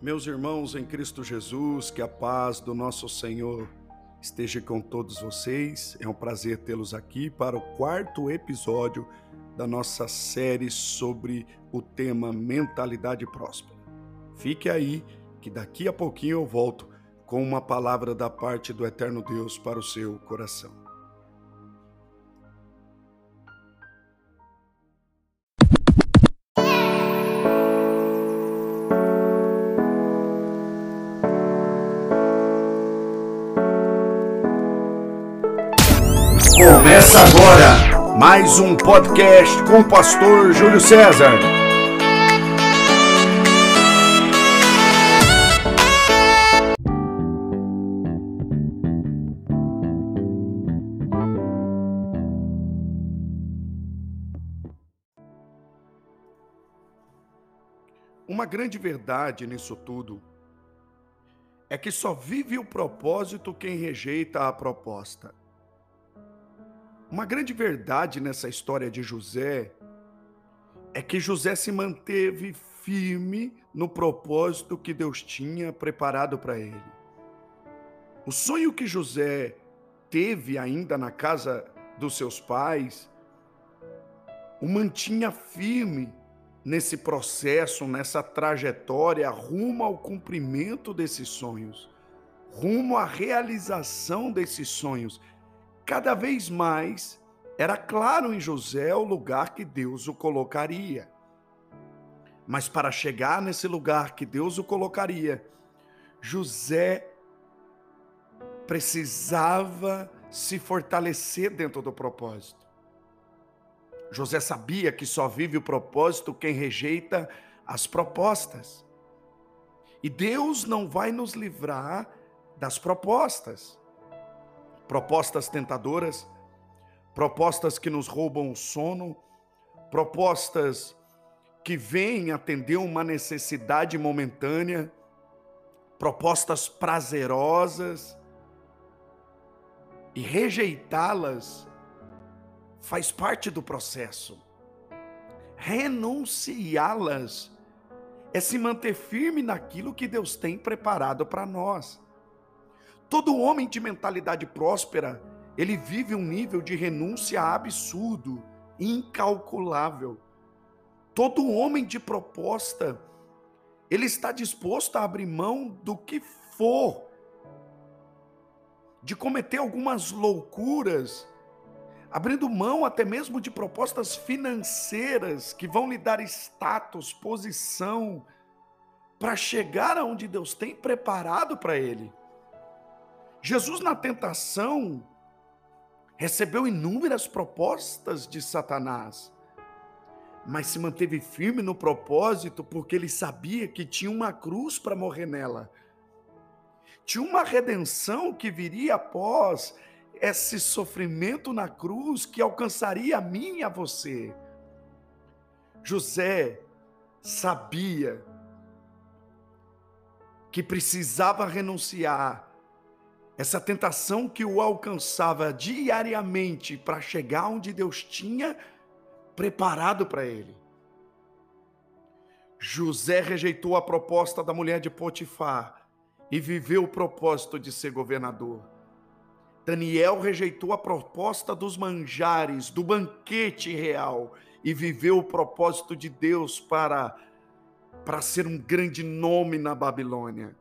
Meus irmãos em Cristo Jesus, que a paz do nosso Senhor esteja com todos vocês. É um prazer tê-los aqui para o quarto episódio da nossa série sobre o tema mentalidade próspera. Fique aí, que daqui a pouquinho eu volto com uma palavra da parte do Eterno Deus para o seu coração. Começa agora mais um podcast com o pastor Júlio César. Uma grande verdade nisso tudo é que só vive o propósito quem rejeita a proposta. Uma grande verdade nessa história de José é que José se manteve firme no propósito que Deus tinha preparado para ele. O sonho que José teve ainda na casa dos seus pais o mantinha firme nesse processo, nessa trajetória rumo ao cumprimento desses sonhos, rumo à realização desses sonhos cada vez mais era claro em José o lugar que Deus o colocaria. Mas para chegar nesse lugar que Deus o colocaria, José precisava se fortalecer dentro do propósito. José sabia que só vive o propósito quem rejeita as propostas. E Deus não vai nos livrar das propostas propostas tentadoras, propostas que nos roubam o sono, propostas que vêm atender uma necessidade momentânea, propostas prazerosas, e rejeitá-las faz parte do processo. Renunciá-las é se manter firme naquilo que Deus tem preparado para nós. Todo homem de mentalidade próspera, ele vive um nível de renúncia absurdo, incalculável. Todo homem de proposta, ele está disposto a abrir mão do que for, de cometer algumas loucuras, abrindo mão até mesmo de propostas financeiras que vão lhe dar status, posição, para chegar aonde Deus tem preparado para ele. Jesus, na tentação, recebeu inúmeras propostas de Satanás, mas se manteve firme no propósito porque ele sabia que tinha uma cruz para morrer nela. Tinha uma redenção que viria após esse sofrimento na cruz que alcançaria a mim e a você. José sabia que precisava renunciar essa tentação que o alcançava diariamente para chegar onde Deus tinha preparado para ele. José rejeitou a proposta da mulher de Potifar e viveu o propósito de ser governador. Daniel rejeitou a proposta dos manjares, do banquete real e viveu o propósito de Deus para para ser um grande nome na Babilônia.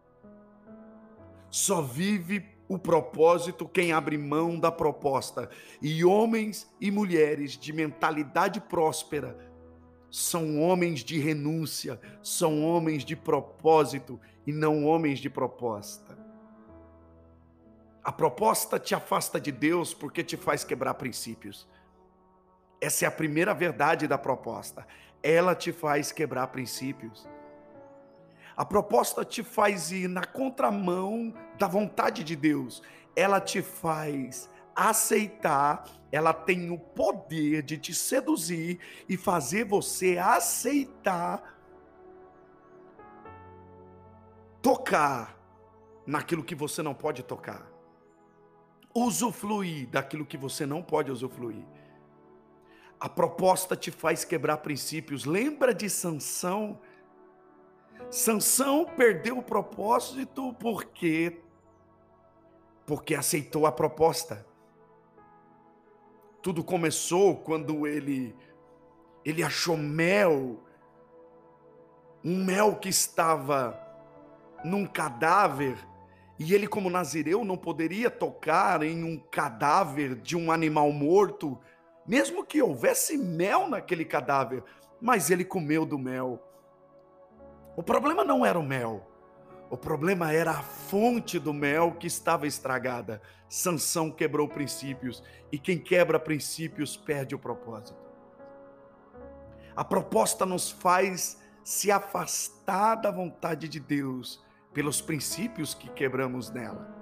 Só vive o propósito quem abre mão da proposta. E homens e mulheres de mentalidade próspera são homens de renúncia, são homens de propósito e não homens de proposta. A proposta te afasta de Deus porque te faz quebrar princípios. Essa é a primeira verdade da proposta. Ela te faz quebrar princípios. A proposta te faz ir na contramão da vontade de Deus. Ela te faz aceitar, ela tem o poder de te seduzir e fazer você aceitar tocar naquilo que você não pode tocar. Usufruir daquilo que você não pode usufruir. A proposta te faz quebrar princípios. Lembra de Sansão? Sansão perdeu o propósito porque porque aceitou a proposta. Tudo começou quando ele ele achou mel, um mel que estava num cadáver, e ele como nazireu não poderia tocar em um cadáver de um animal morto, mesmo que houvesse mel naquele cadáver, mas ele comeu do mel. O problema não era o mel. O problema era a fonte do mel que estava estragada. Sansão quebrou princípios e quem quebra princípios perde o propósito. A proposta nos faz se afastar da vontade de Deus pelos princípios que quebramos nela.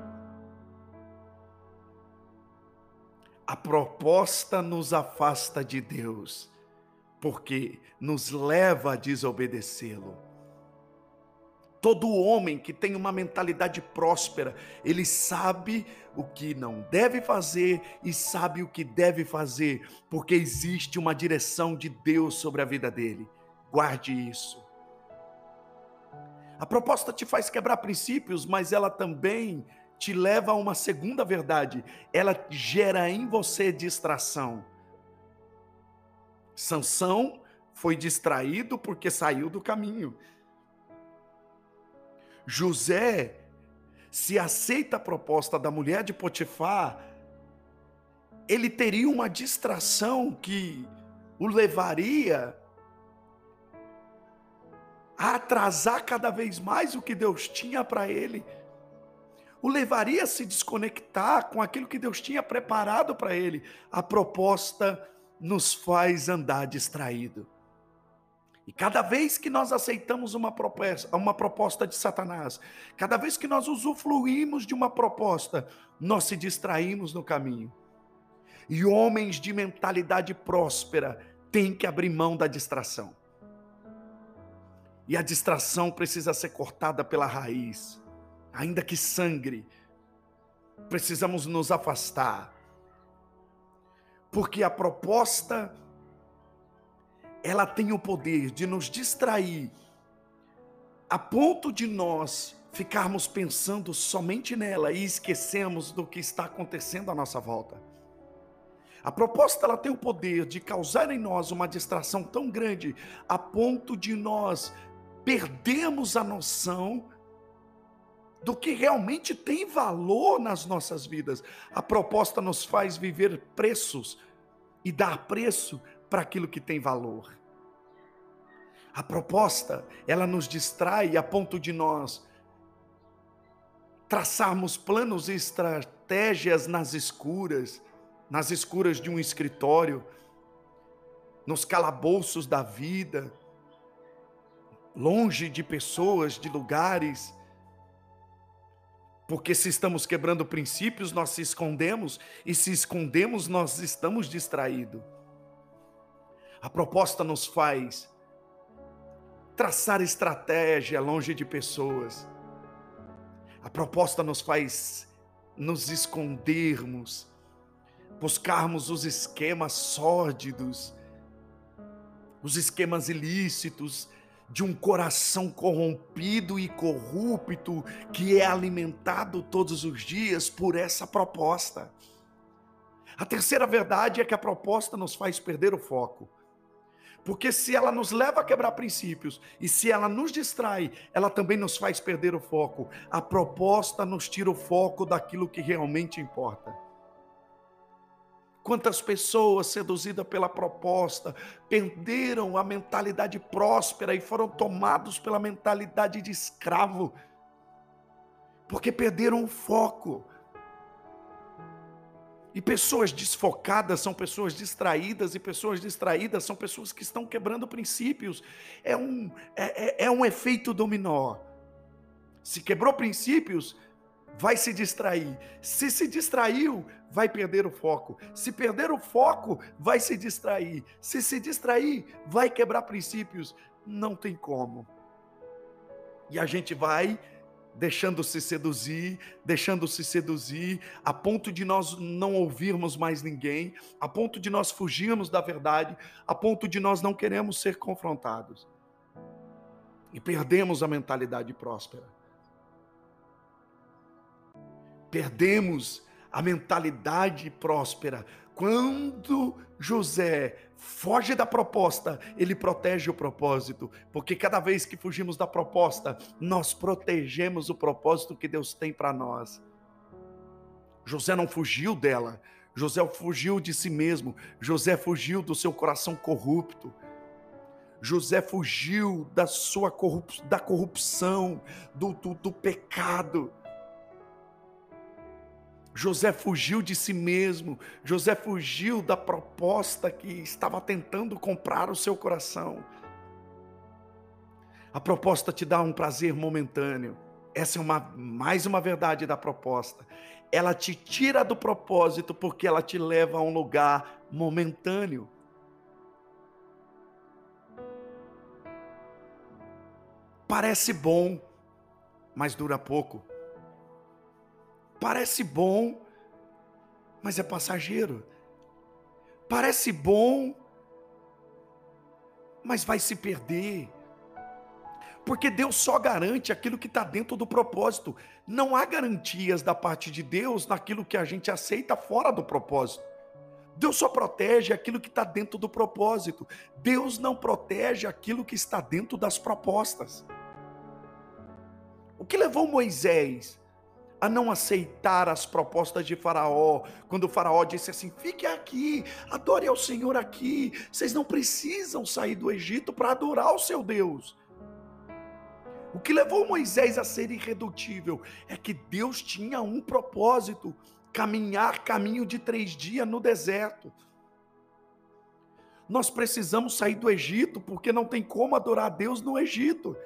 A proposta nos afasta de Deus, porque nos leva a desobedecê-lo. Todo homem que tem uma mentalidade próspera, ele sabe o que não deve fazer e sabe o que deve fazer, porque existe uma direção de Deus sobre a vida dele. Guarde isso. A proposta te faz quebrar princípios, mas ela também te leva a uma segunda verdade. Ela gera em você distração. Sansão foi distraído porque saiu do caminho. José, se aceita a proposta da mulher de Potifar, ele teria uma distração que o levaria a atrasar cada vez mais o que Deus tinha para ele, o levaria a se desconectar com aquilo que Deus tinha preparado para ele. A proposta nos faz andar distraído. E cada vez que nós aceitamos uma proposta, uma proposta de Satanás, cada vez que nós usufruímos de uma proposta, nós se distraímos no caminho. E homens de mentalidade próspera têm que abrir mão da distração. E a distração precisa ser cortada pela raiz, ainda que sangre. Precisamos nos afastar. Porque a proposta ela tem o poder de nos distrair a ponto de nós ficarmos pensando somente nela e esquecemos do que está acontecendo à nossa volta. A proposta ela tem o poder de causar em nós uma distração tão grande a ponto de nós perdermos a noção do que realmente tem valor nas nossas vidas. A proposta nos faz viver preços e dar preço para aquilo que tem valor. A proposta, ela nos distrai a ponto de nós traçarmos planos e estratégias nas escuras, nas escuras de um escritório, nos calabouços da vida, longe de pessoas, de lugares. Porque se estamos quebrando princípios, nós se escondemos, e se escondemos, nós estamos distraídos. A proposta nos faz traçar estratégia longe de pessoas. A proposta nos faz nos escondermos, buscarmos os esquemas sórdidos, os esquemas ilícitos de um coração corrompido e corrupto que é alimentado todos os dias por essa proposta. A terceira verdade é que a proposta nos faz perder o foco. Porque se ela nos leva a quebrar princípios e se ela nos distrai, ela também nos faz perder o foco. A proposta nos tira o foco daquilo que realmente importa. Quantas pessoas seduzidas pela proposta perderam a mentalidade próspera e foram tomados pela mentalidade de escravo, porque perderam o foco. E pessoas desfocadas são pessoas distraídas, e pessoas distraídas são pessoas que estão quebrando princípios. É um, é, é, é um efeito dominó. Se quebrou princípios, vai se distrair. Se se distraiu, vai perder o foco. Se perder o foco, vai se distrair. Se se distrair, vai quebrar princípios. Não tem como. E a gente vai deixando-se seduzir, deixando-se seduzir, a ponto de nós não ouvirmos mais ninguém, a ponto de nós fugirmos da verdade, a ponto de nós não queremos ser confrontados. E perdemos a mentalidade próspera. Perdemos a mentalidade próspera. Quando José foge da proposta, ele protege o propósito, porque cada vez que fugimos da proposta, nós protegemos o propósito que Deus tem para nós. José não fugiu dela, José fugiu de si mesmo, José fugiu do seu coração corrupto. José fugiu da sua corrup da corrupção, do, do, do pecado. José fugiu de si mesmo, José fugiu da proposta que estava tentando comprar o seu coração. A proposta te dá um prazer momentâneo. Essa é uma mais uma verdade da proposta. Ela te tira do propósito porque ela te leva a um lugar momentâneo. Parece bom, mas dura pouco. Parece bom, mas é passageiro. Parece bom, mas vai se perder. Porque Deus só garante aquilo que está dentro do propósito. Não há garantias da parte de Deus naquilo que a gente aceita fora do propósito. Deus só protege aquilo que está dentro do propósito. Deus não protege aquilo que está dentro das propostas. O que levou Moisés a não aceitar as propostas de Faraó, quando Faraó disse assim: fique aqui, adore ao Senhor aqui, vocês não precisam sair do Egito para adorar o seu Deus. O que levou Moisés a ser irredutível é que Deus tinha um propósito: caminhar caminho de três dias no deserto. Nós precisamos sair do Egito porque não tem como adorar a Deus no Egito.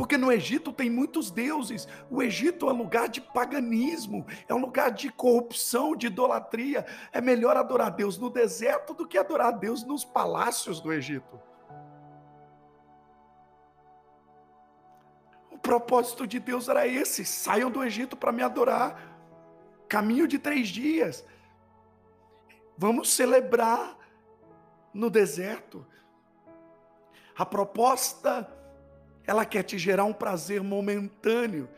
Porque no Egito tem muitos deuses. O Egito é um lugar de paganismo, é um lugar de corrupção, de idolatria. É melhor adorar Deus no deserto do que adorar Deus nos palácios do Egito. O propósito de Deus era esse: saiam do Egito para me adorar. Caminho de três dias. Vamos celebrar no deserto. A proposta ela quer te gerar um prazer momentâneo.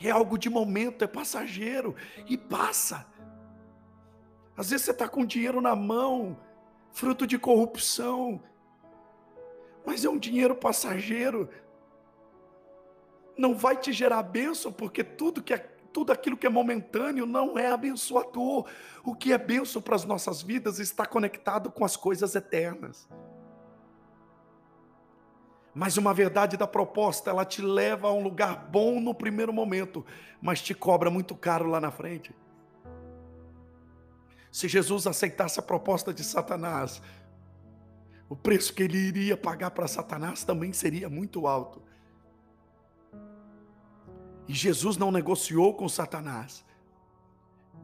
É algo de momento, é passageiro e passa. Às vezes você está com dinheiro na mão, fruto de corrupção, mas é um dinheiro passageiro. Não vai te gerar bênção, porque tudo que é tudo aquilo que é momentâneo não é abençoador. O que é bênção para as nossas vidas está conectado com as coisas eternas. Mas uma verdade da proposta, ela te leva a um lugar bom no primeiro momento, mas te cobra muito caro lá na frente. Se Jesus aceitasse a proposta de Satanás, o preço que ele iria pagar para Satanás também seria muito alto. E Jesus não negociou com Satanás,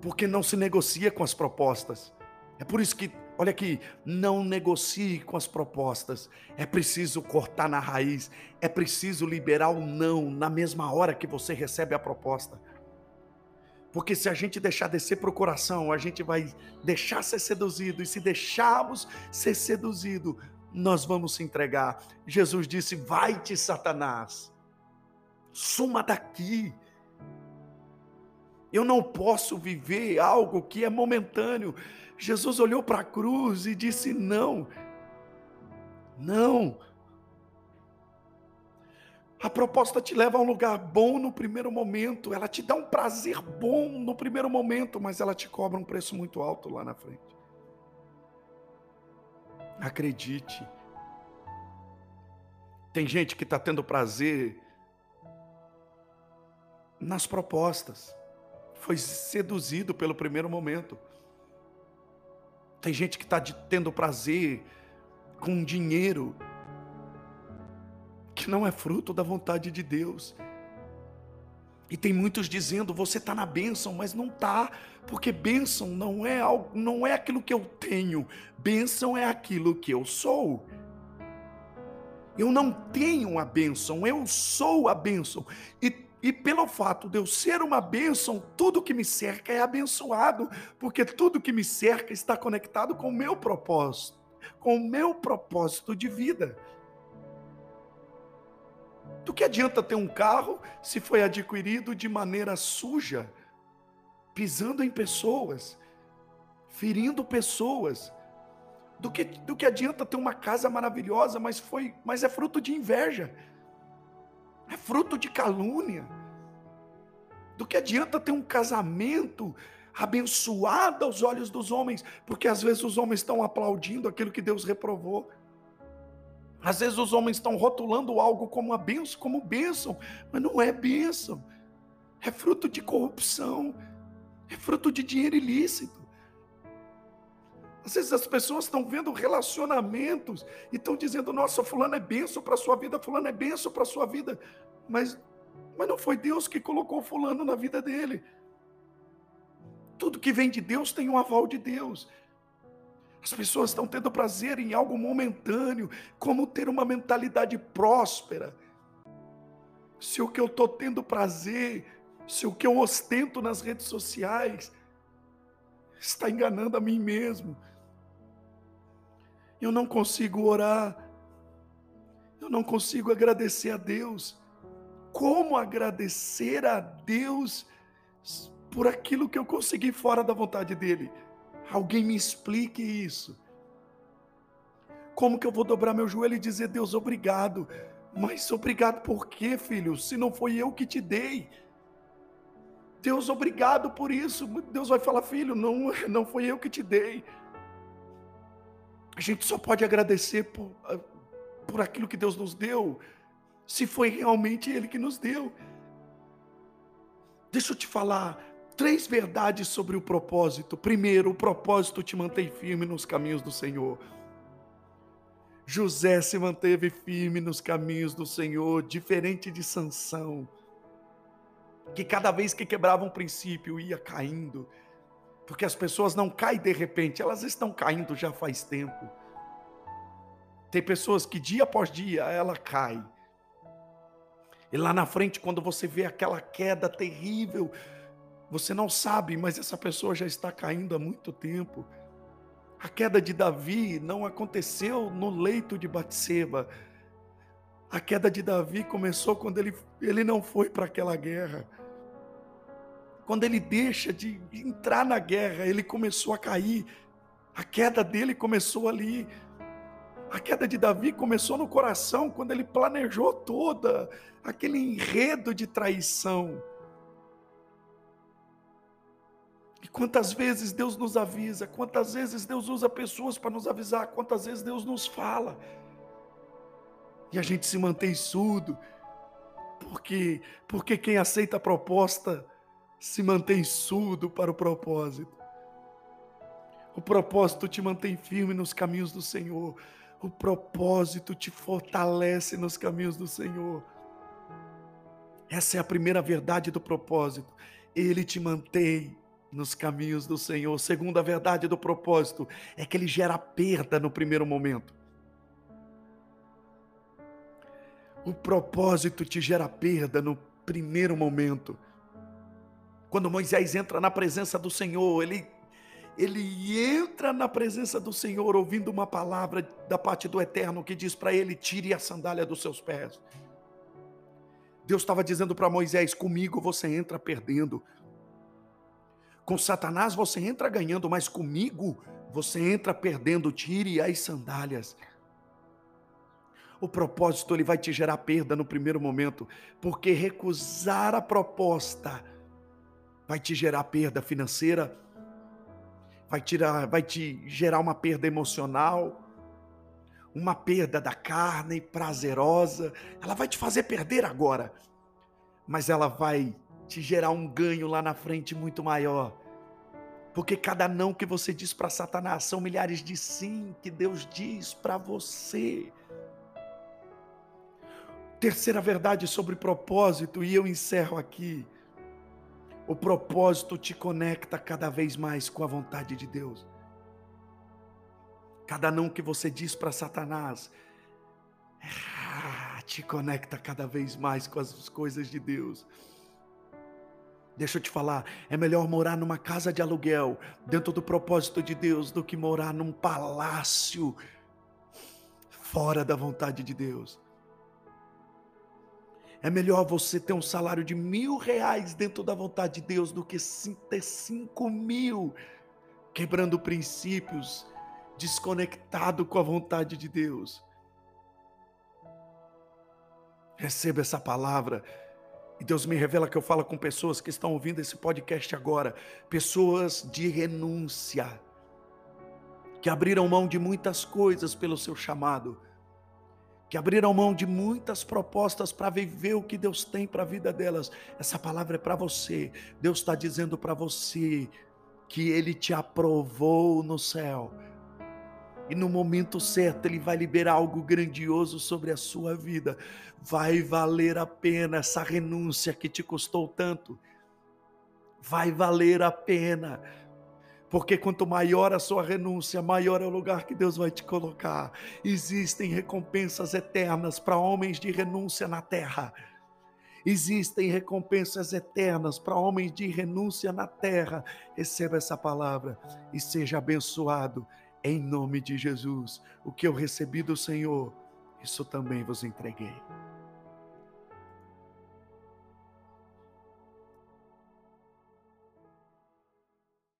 porque não se negocia com as propostas. É por isso que Olha aqui, não negocie com as propostas. É preciso cortar na raiz. É preciso liberar o não na mesma hora que você recebe a proposta. Porque se a gente deixar descer para o coração, a gente vai deixar ser seduzido. E se deixarmos ser seduzido, nós vamos se entregar. Jesus disse: Vai-te, Satanás, suma daqui. Eu não posso viver algo que é momentâneo. Jesus olhou para a cruz e disse: Não, não. A proposta te leva a um lugar bom no primeiro momento, ela te dá um prazer bom no primeiro momento, mas ela te cobra um preço muito alto lá na frente. Acredite. Tem gente que está tendo prazer nas propostas, foi seduzido pelo primeiro momento. Tem gente que está tendo prazer com dinheiro que não é fruto da vontade de Deus. E tem muitos dizendo: você está na bênção, mas não está, porque bênção não é algo, não é aquilo que eu tenho, bênção é aquilo que eu sou. Eu não tenho a bênção, eu sou a bênção. E e pelo fato de eu ser uma bênção, tudo que me cerca é abençoado, porque tudo que me cerca está conectado com o meu propósito, com o meu propósito de vida. Do que adianta ter um carro se foi adquirido de maneira suja, pisando em pessoas, ferindo pessoas? Do que, do que adianta ter uma casa maravilhosa, mas foi, mas é fruto de inveja, é fruto de calúnia. Do que adianta ter um casamento abençoado aos olhos dos homens, porque às vezes os homens estão aplaudindo aquilo que Deus reprovou. Às vezes os homens estão rotulando algo como uma benção, como bênção, mas não é bênção. É fruto de corrupção, é fruto de dinheiro ilícito. Às vezes as pessoas estão vendo relacionamentos e estão dizendo: Nossa, Fulano é benção para a sua vida, Fulano é benção para a sua vida. Mas, mas não foi Deus que colocou Fulano na vida dele. Tudo que vem de Deus tem um aval de Deus. As pessoas estão tendo prazer em algo momentâneo, como ter uma mentalidade próspera. Se o que eu estou tendo prazer, se o que eu ostento nas redes sociais, está enganando a mim mesmo. Eu não consigo orar, eu não consigo agradecer a Deus. Como agradecer a Deus por aquilo que eu consegui fora da vontade dEle? Alguém me explique isso. Como que eu vou dobrar meu joelho e dizer, Deus, obrigado? Mas obrigado por quê, filho? Se não foi eu que te dei. Deus, obrigado por isso. Deus vai falar, filho, não, não foi eu que te dei. A gente só pode agradecer por, por aquilo que Deus nos deu, se foi realmente Ele que nos deu. Deixa eu te falar, três verdades sobre o propósito. Primeiro, o propósito te mantém firme nos caminhos do Senhor. José se manteve firme nos caminhos do Senhor, diferente de Sansão, que cada vez que quebrava um princípio ia caindo, porque as pessoas não caem de repente, elas estão caindo já faz tempo. Tem pessoas que dia após dia ela cai. E lá na frente, quando você vê aquela queda terrível, você não sabe, mas essa pessoa já está caindo há muito tempo. A queda de Davi não aconteceu no leito de Batseba. A queda de Davi começou quando ele, ele não foi para aquela guerra. Quando ele deixa de entrar na guerra, ele começou a cair. A queda dele começou ali. A queda de Davi começou no coração, quando ele planejou toda aquele enredo de traição. E quantas vezes Deus nos avisa, quantas vezes Deus usa pessoas para nos avisar, quantas vezes Deus nos fala. E a gente se mantém surdo, porque porque quem aceita a proposta se mantém surdo para o propósito. O propósito te mantém firme nos caminhos do Senhor. O propósito te fortalece nos caminhos do Senhor. Essa é a primeira verdade do propósito. Ele te mantém nos caminhos do Senhor. Segunda verdade do propósito é que ele gera perda no primeiro momento. O propósito te gera perda no primeiro momento. Quando Moisés entra na presença do Senhor, ele ele entra na presença do Senhor ouvindo uma palavra da parte do Eterno que diz para ele: tire a sandália dos seus pés. Deus estava dizendo para Moisés: comigo você entra perdendo, com Satanás você entra ganhando, mas comigo você entra perdendo. Tire as sandálias. O propósito ele vai te gerar perda no primeiro momento, porque recusar a proposta vai te gerar perda financeira, vai, tirar, vai te gerar uma perda emocional, uma perda da carne prazerosa. Ela vai te fazer perder agora, mas ela vai te gerar um ganho lá na frente muito maior. Porque cada não que você diz para Satanás são milhares de sim que Deus diz para você. Terceira verdade sobre propósito, e eu encerro aqui. O propósito te conecta cada vez mais com a vontade de Deus. Cada não que você diz para Satanás ah, te conecta cada vez mais com as coisas de Deus. Deixa eu te falar, é melhor morar numa casa de aluguel, dentro do propósito de Deus, do que morar num palácio fora da vontade de Deus. É melhor você ter um salário de mil reais dentro da vontade de Deus do que ter cinco mil quebrando princípios, desconectado com a vontade de Deus. Receba essa palavra. E Deus me revela que eu falo com pessoas que estão ouvindo esse podcast agora, pessoas de renúncia, que abriram mão de muitas coisas pelo seu chamado, que abriram mão de muitas propostas para viver o que Deus tem para a vida delas. Essa palavra é para você. Deus está dizendo para você que Ele te aprovou no céu. E no momento certo Ele vai liberar algo grandioso sobre a sua vida. Vai valer a pena essa renúncia que te custou tanto. Vai valer a pena porque quanto maior a sua renúncia, maior é o lugar que Deus vai te colocar. Existem recompensas eternas para homens de renúncia na terra. Existem recompensas eternas para homens de renúncia na terra. Receba essa palavra e seja abençoado em nome de Jesus. O que eu recebi do Senhor, isso também vos entreguei.